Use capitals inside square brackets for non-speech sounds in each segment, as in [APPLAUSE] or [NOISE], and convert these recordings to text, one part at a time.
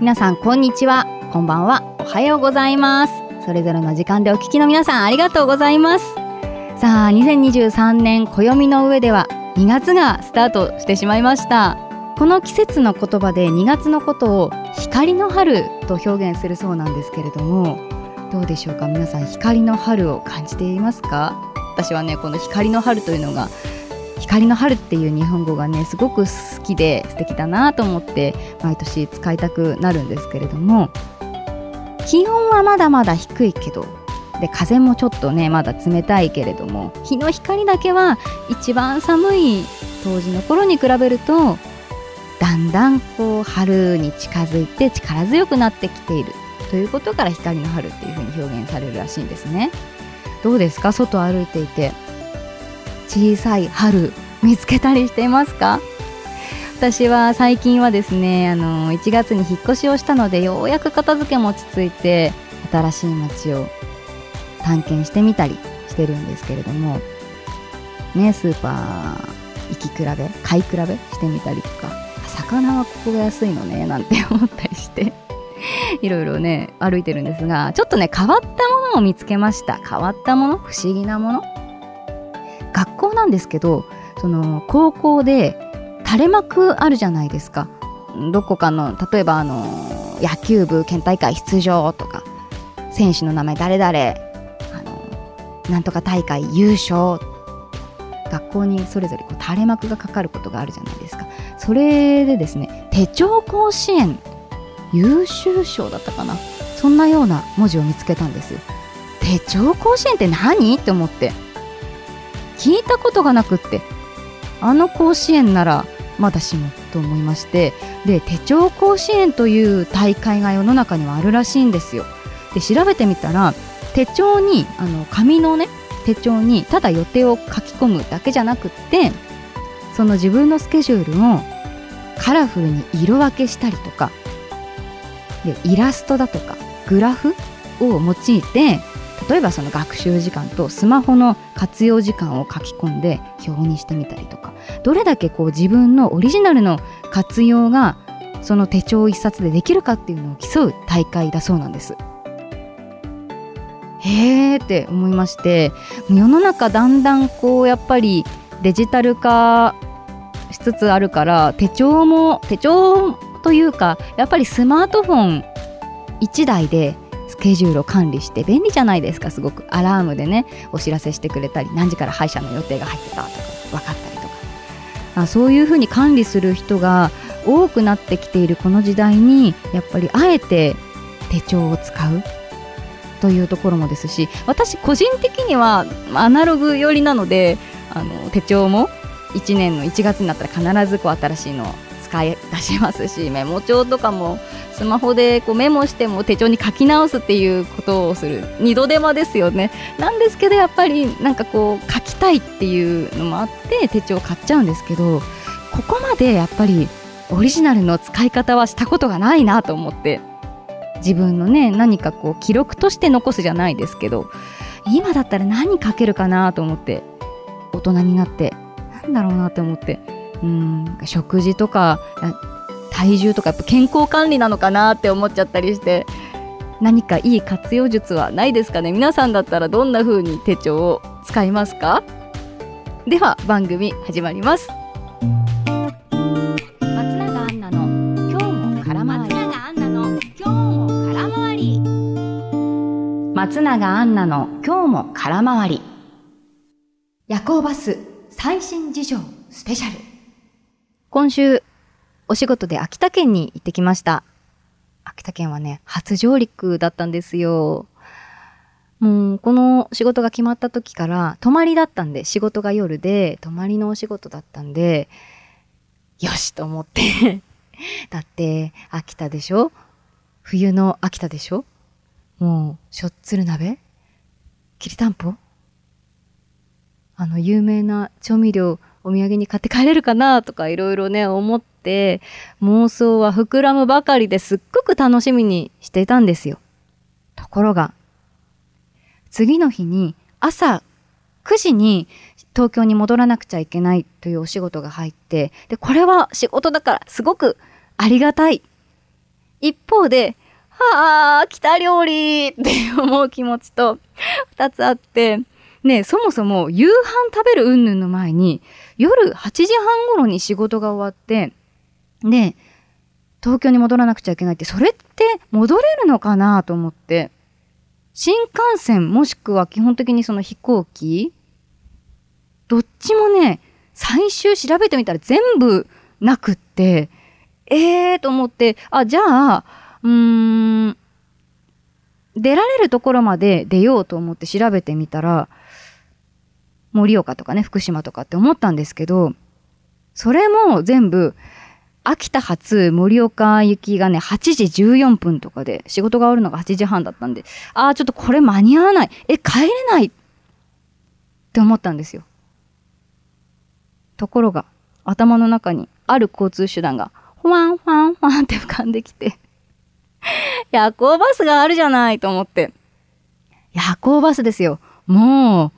皆さんこんにちは。こんばんは。おはようございます。それぞれの時間でお聞きの皆さんありがとうございます。さあ2023年暦の上では2月がスタートしてしまいました。この季節の言葉で2月のことを光の春と表現するそうなんですけれどもどうでしょうか？皆さん光の春を感じていますか？私はねこの光の春というのが光の春っていう日本語がねすごく好きで素敵だなと思って毎年使いたくなるんですけれども気温はまだまだ低いけどで風もちょっとねまだ冷たいけれども日の光だけは一番寒い当時の頃に比べるとだんだんこう春に近づいて力強くなってきているということから光の春っていうふうに表現されるらしいんですね。どうですか？外歩いていて。小さい春見つけたりしていますか？私は最近はですねあの1月に引っ越しをしたのでようやく片付けも落ち着いて新しい街を探検してみたりしてるんですけれどもねスーパー行き比べ買い比べしてみたりとか魚はここが安いのねなんて思ったりして [LAUGHS] いろいろね歩いてるんですがちょっとね変わったものを見つけました。変わったもの？不思議なもの？校なんですけどその高校で垂れ幕あるじゃないですか。どこかの例えばあの野球部県大会出場とか選手の名前誰々あのなんとか大会優勝学校にそれぞれこう垂れ幕がかかることがあるじゃないですか。それでですね手帳甲子園優秀賞だったかな。そんなような文字を見つけたんです手帳甲子園って何？って思って。聞いたことがなくって。あの甲子園ならまだしもと思いまして。で手帳甲子園という大会が世の中にはあるらしいんですよ。で調べてみたら手帳にあの紙のね手帳にただ予定を書き込むだけじゃなくってその自分のスケジュールをカラフルに色分けしたりとかでイラストだとかグラフを用いて例えばその学習時間とスマホの活用時間を書き込んで表にしてみたりとかどれだけこう自分のオリジナルの活用がその手帳一冊でできるかっていうのを競う大会だそうなんです。へーって思いまして世の中だんだんこうやっぱりデジタル化しつつあるから手帳も手帳というかやっぱりスマートフォン1台でケジュールを管理して便利じゃないですか。すごくアラームでねお知らせしてくれたり何時から歯医者の予定が入ってたとか分かったりとか。あそういうふうに管理する人が多くなってきているこの時代にやっぱりあえて手帳を使うというところもですし私個人的にはアナログ寄りなのであの手帳も1年の1月になったら必ずこう新しいのを使い出しますしメモ帳とかもスマホでこうメモしても手帳に書き直すっていうことをする二度手間ですよね。なんですけどやっぱりなんかこう書きたいっていうのもあって手帳を買っちゃうんですけどここまでやっぱりオリジナルの使い方はしたことがないなと思って自分のね何かこう記録として残すじゃないですけど今だったら何書けるかなと思って大人になってなんだろうなって思ってうん食事とか体重とかやっぱ健康管理なのかなって思っちゃったりして何かいい活用術はないですかね？皆さんだったらどんな風に手帳を使いますか？では番組始まります。松永アンナの今日も空回り。松永アンナの今日も空回り。松永アンナの今日も空回り。夜行バス最新事情スペシャル。今週お仕事で秋田県に行ってきました。秋田県はね初上陸だったんですよ。もうこの仕事が決まった時から泊まりだったんで仕事が夜で泊まりのお仕事だったんでよしと思って [LAUGHS] だって秋田でしょ？冬の秋田でしょ？もうしょっつる鍋？きりたんぽ？あの有名な調味料お土産に買って帰れるかな？とかいろいろね思って妄想は膨らむばかりですっごく楽しみにしていたんですよ。ところが次の日に朝9時に東京に戻らなくちゃいけないというお仕事が入ってでこれは仕事だからすごくありがたい一方で、はあ、来た料理って思う気持ちと二つあって、ねそもそも夕飯食べる云々の前に、夜8時半頃に仕事が終わって、で、東京に戻らなくちゃいけないって、それって戻れるのかなと思って、新幹線もしくは基本的にその飛行機、どっちもね、最終調べてみたら全部なくって、ええーと思って、あ、じゃあ、うーん、出られるところまで出ようと思って調べてみたら、盛岡とかね、福島とかって思ったんですけど、それも全部、秋田発盛岡行きがね、8時14分とかで、仕事が終わるのが8時半だったんで、ああ、ちょっとこれ間に合わない。え、帰れないって思ったんですよ。ところが、頭の中にある交通手段が、ほわんほわんほわんって浮かんできて [LAUGHS] 夜行バスがあるじゃないと思って。夜行バスですよ。もう、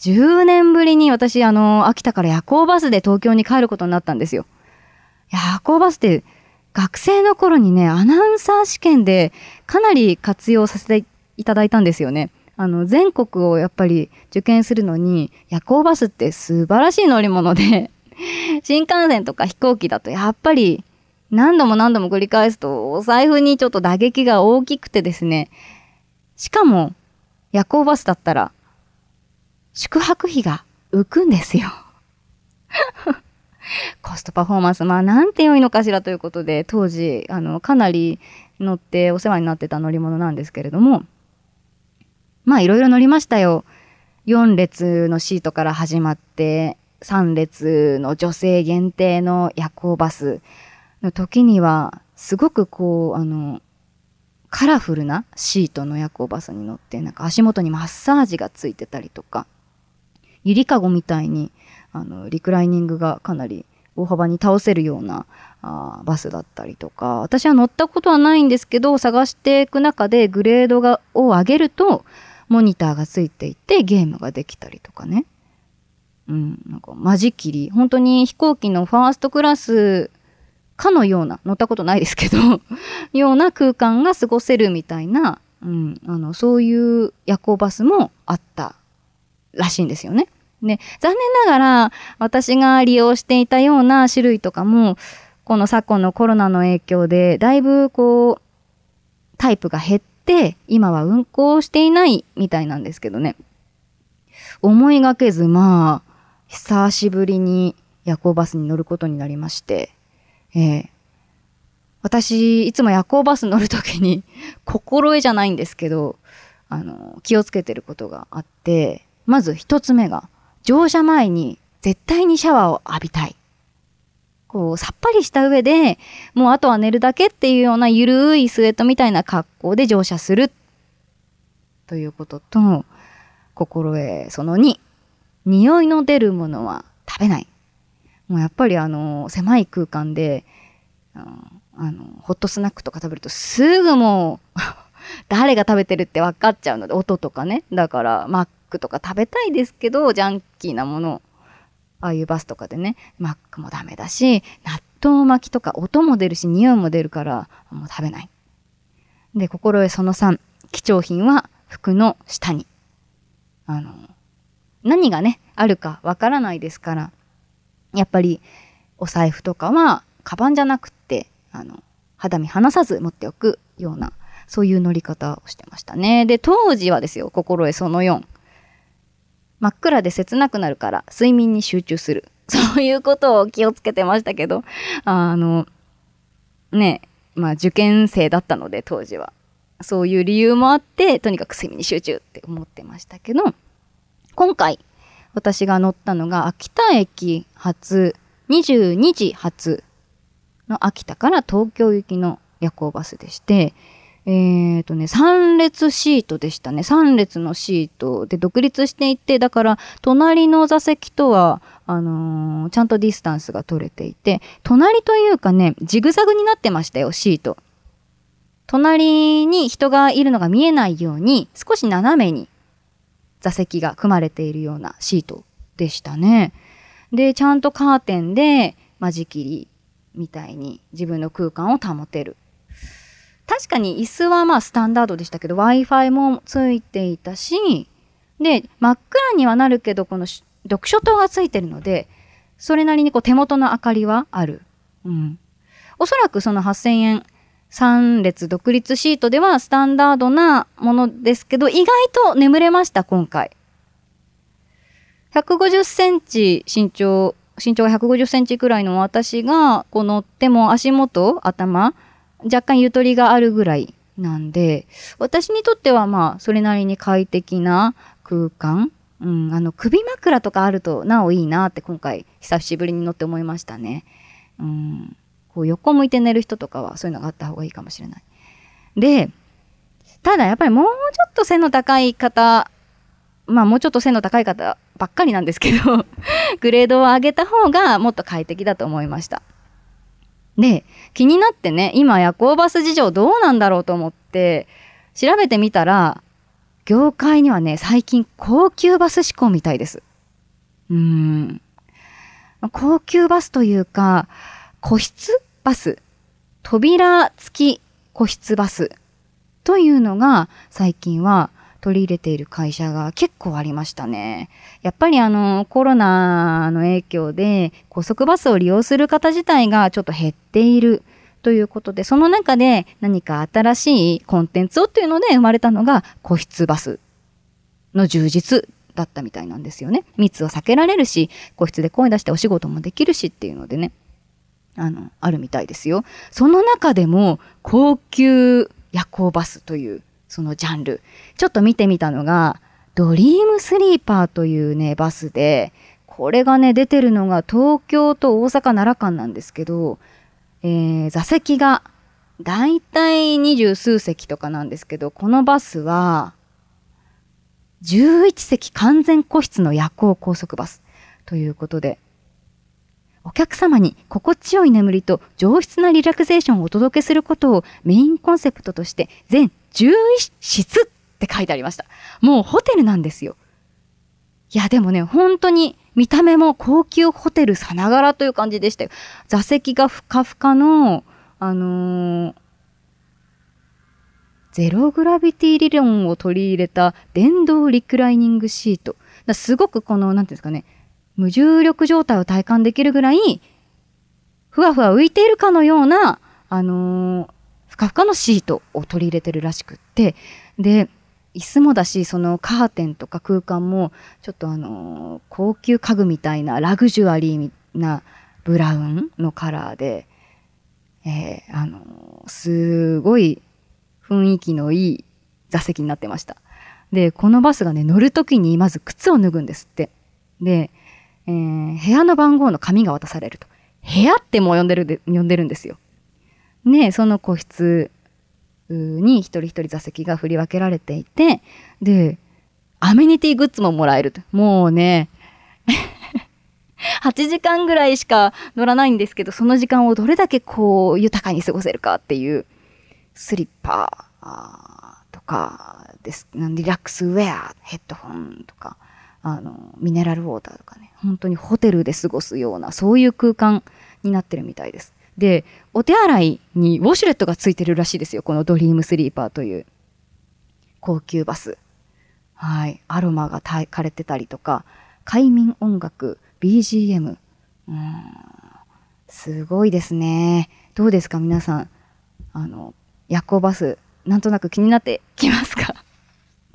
10年ぶりに私、あの、秋田から夜行バスで東京に帰ることになったんですよ。夜行バスって学生の頃にね、アナウンサー試験でかなり活用させていただいたんですよね。あの、全国をやっぱり受験するのに、夜行バスって素晴らしい乗り物で、[LAUGHS] 新幹線とか飛行機だとやっぱり何度も何度も繰り返すとお財布にちょっと打撃が大きくてですね、しかも夜行バスだったら宿泊費が浮くんですよ。[LAUGHS] [LAUGHS] コストパフォーマンス、まあなんて良いのかしらということで、当時、あの、かなり乗ってお世話になってた乗り物なんですけれども、まあいろいろ乗りましたよ。4列のシートから始まって、3列の女性限定の夜行バスの時には、すごくこう、あの、カラフルなシートの夜行バスに乗って、なんか足元にマッサージがついてたりとか、ゆりかごみたいにあのリクライニングがかなり大幅に倒せるようなあバスだったりとか私は乗ったことはないんですけど探していく中でグレードがを上げるとモニターがついていてゲームができたりとかね。うん、なんか間仕切り本当に飛行機のファーストクラスかのような乗ったことないですけど [LAUGHS] ような空間が過ごせるみたいな、うん、あのそういう夜行バスもあったらしいんですよね。で、残念ながら私が利用していたような種類とかも、この昨今のコロナの影響で、だいぶこう、タイプが減って、今は運行していないみたいなんですけどね。思いがけず、まあ、久しぶりに夜行バスに乗ることになりまして、えー、私、いつも夜行バス乗るときに、心得じゃないんですけど、あの、気をつけてることがあって、まず一つ目が、乗車前に絶対にシャワーを浴びたい。こう、さっぱりした上で、もうあとは寝るだけっていうようなゆるいスウェットみたいな格好で乗車する。ということと、心得その2、匂いの出るものは食べない。もうやっぱりあの、狭い空間で、あの、ホットスナックとか食べるとすぐもう [LAUGHS] 誰が食べてるって分かっちゃうので、音とかね。だから、マックとか食べたいですけど、ジャンキーなもの、ああいうバスとかでね、マックもダメだし、納豆巻きとか音も出るし、匂いも出るから、もう食べない。で、心得その3、貴重品は服の下に。あの、何がね、あるかわからないですから、やっぱり、お財布とかは、カバンじゃなくって、あの、肌身離さず持っておくような、そういう乗り方をしてましたね。で、当時はですよ、心得その4。真っ暗で切なくなるから睡眠に集中する。[LAUGHS] そういうことを気をつけてましたけど、あの、ね、まあ受験生だったので当時は。そういう理由もあって、とにかく睡眠に集中って思ってましたけど、今回私が乗ったのが秋田駅発、22時発の秋田から東京行きの夜行バスでして、えっ、ー、とね、3列シートでしたね。3列のシートで独立していて、だから、隣の座席とは、あのー、ちゃんとディスタンスが取れていて、隣というかね、ジグザグになってましたよ、シート。隣に人がいるのが見えないように、少し斜めに座席が組まれているようなシートでしたね。で、ちゃんとカーテンで間仕切りみたいに自分の空間を保てる確かに椅子はまあスタンダードでしたけど Wi-Fi もついていたしで真っ暗にはなるけどこの読書灯がついてるのでそれなりにこう手元の明かりはある。うん。おそらくその8000円3列独立シートではスタンダードなものですけど意外と眠れました今回。150センチ身長身長が150センチくらいの私がこう乗っても足元頭若干ゆとりがあるぐらいなんで私にとってはまあそれなりに快適な空間、うん、あの首枕とかあるとなおいいなって今回久しぶりに乗って思いましたね。うん、こう横向いて寝る人とかはそういうのがあった方がいいかもしれない。でただやっぱりもうちょっと背の高い方まあもうちょっと背の高い方ばっかりなんですけどグレードを上げた方がもっと快適だと思いました。で、気になってね、今夜行バス事情どうなんだろうと思って調べてみたら、業界にはね、最近高級バス志向みたいです。うーん。高級バスというか、個室バス、扉付き個室バスというのが最近は取り入れている会社が結構ありましたね。やっぱりあのコロナの影響で高速バスを利用する方自体がちょっと減っているということで、その中で何か新しいコンテンツをっていうので生まれたのが個室バスの充実だったみたいなんですよね。密を避けられるし、個室で声出してお仕事もできるしっていうのでね、あの、あるみたいですよ。その中でも高級夜行バスというそのジャンル。ちょっと見てみたのが、ドリームスリーパーというね、バスで、これがね、出てるのが東京と大阪奈良間なんですけど、えー、座席がだいたい二十数席とかなんですけど、このバスは、11席完全個室の夜行高速バスということで、お客様に心地よい眠りと上質なリラクゼーションをお届けすることをメインコンセプトとして全11室って書いてありました。もうホテルなんですよ。いや、でもね、本当に見た目も高級ホテルさながらという感じでしたよ。座席がふかふかの、あのー、ゼログラビティ理論を取り入れた電動リクライニングシート。すごくこの、なんていうんですかね、無重力状態を体感できるぐらい、ふわふわ浮いているかのような、あのー、かふかのシートを取り入れてるらしくって、で、椅子もだし、そのカーテンとか空間も、ちょっとあの、高級家具みたいな、ラグジュアリーなブラウンのカラーで、えー、あのー、すごい雰囲気のいい座席になってました。で、このバスがね、乗るときにまず靴を脱ぐんですって。で、えー、部屋の番号の紙が渡されると。部屋ってもう呼んでるで、呼んでるんですよ。ねその個室に一人一人座席が振り分けられていて、で、アメニティグッズももらえると。もうね、[LAUGHS] 8時間ぐらいしか乗らないんですけど、その時間をどれだけこう豊かに過ごせるかっていう、スリッパとかです。リラックスウェア、ヘッドホンとか、あの、ミネラルウォーターとかね、本当にホテルで過ごすような、そういう空間になってるみたいです。で、お手洗いにウォシュレットがついてるらしいですよ。このドリームスリーパーという高級バス。はい。アロマが枯れてたりとか、快眠音楽、BGM。うん。すごいですね。どうですか？皆さん。あの、夜行バス、なんとなく気になってきますか？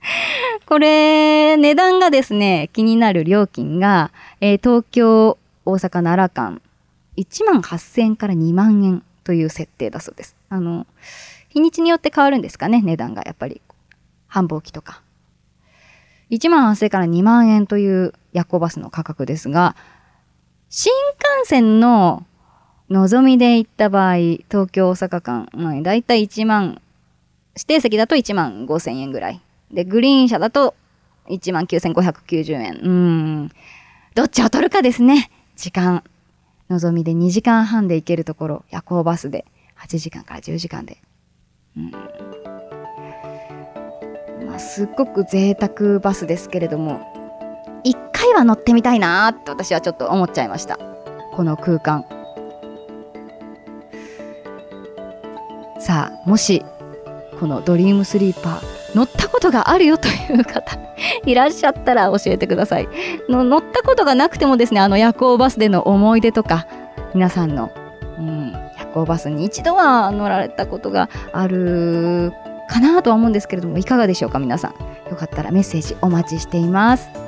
[LAUGHS] これ、値段がですね、気になる料金が、えー、東京、大阪、奈良間、1万8000円から2万円という設定だそうです。あの、日にちによって変わるんですかね、値段が。やっぱり、繁忙期とか。1万8000円から2万円という夜行バスの価格ですが、新幹線ののぞみで行った場合、東京大阪間、まあ、だいたい1万、指定席だと1万5000円ぐらい。で、グリーン車だと1万9590円。うん。どっちを取るかですね。時間。のぞみで2時間半で行けるところ、夜行バスで8時間から10時間で。うん。まあ、すっごく贅沢バスですけれども、一回は乗ってみたいなって私はちょっと思っちゃいました。この空間。さあ、もしこのドリームスリーパー乗ったことがあるよという方 [LAUGHS] いらっしゃったら教えてください。の乗ったことがなくてもですねあの夜行バスでの思い出とか皆さんの、うん、夜行バスに一度は乗られたことがあるかなとは思うんですけれどもいかがでしょうか皆さん。よかったらメッセージお待ちしています。